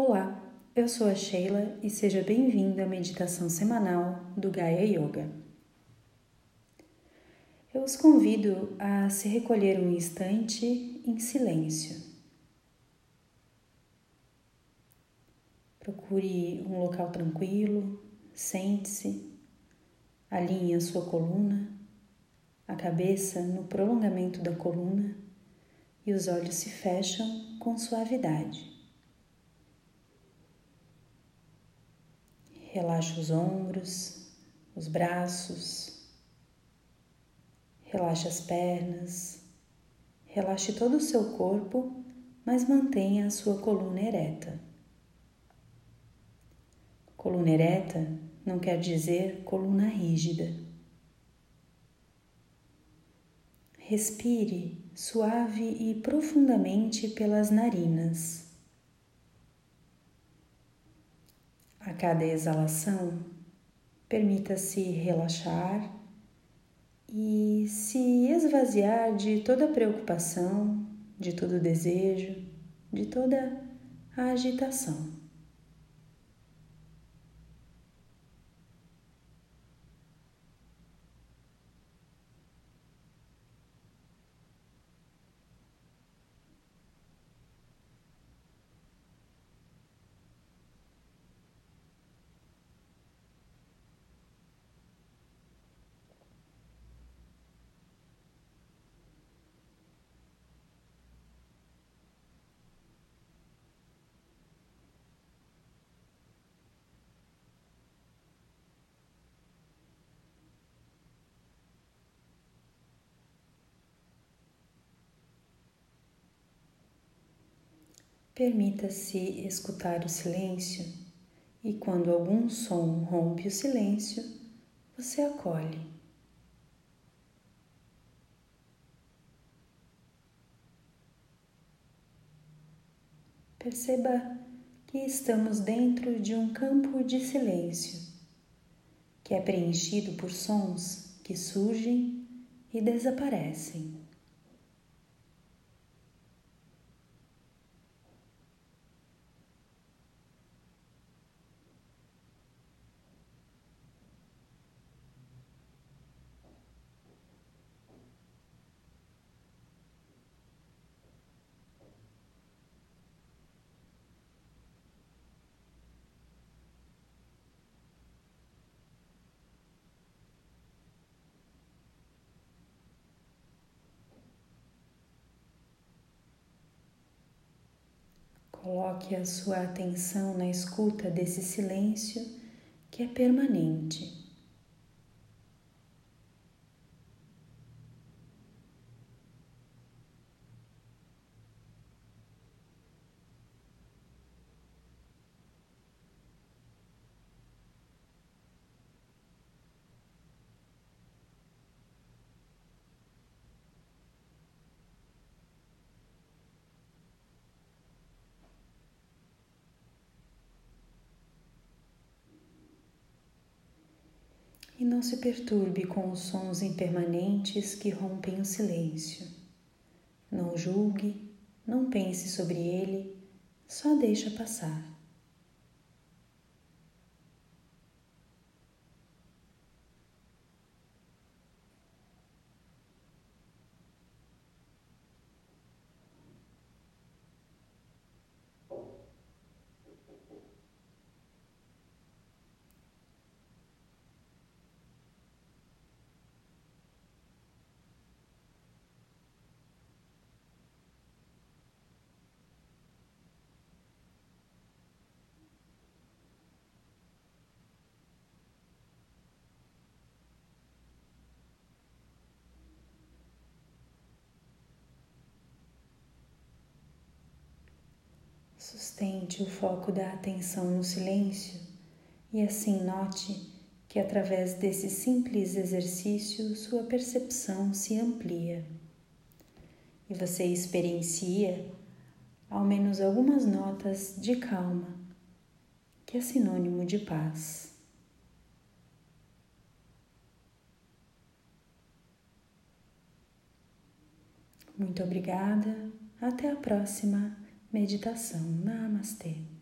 Olá, eu sou a Sheila e seja bem-vindo à meditação semanal do Gaia Yoga. Eu os convido a se recolher um instante em silêncio. Procure um local tranquilo, sente-se, alinhe a sua coluna, a cabeça no prolongamento da coluna e os olhos se fecham com suavidade. Relaxa os ombros, os braços, relaxa as pernas, relaxe todo o seu corpo, mas mantenha a sua coluna ereta. Coluna ereta não quer dizer coluna rígida. Respire suave e profundamente pelas narinas. A cada exalação, permita-se relaxar e se esvaziar de toda preocupação, de todo desejo, de toda a agitação. Permita-se escutar o silêncio e, quando algum som rompe o silêncio, você acolhe. Perceba que estamos dentro de um campo de silêncio que é preenchido por sons que surgem e desaparecem. Coloque a sua atenção na escuta desse silêncio que é permanente. E não se perturbe com os sons impermanentes que rompem o silêncio. Não julgue, não pense sobre ele, só deixa passar. Sustente o foco da atenção no silêncio e assim note que através desse simples exercício sua percepção se amplia. E você experiencia ao menos algumas notas de calma, que é sinônimo de paz. Muito obrigada, até a próxima meditação. Namastê.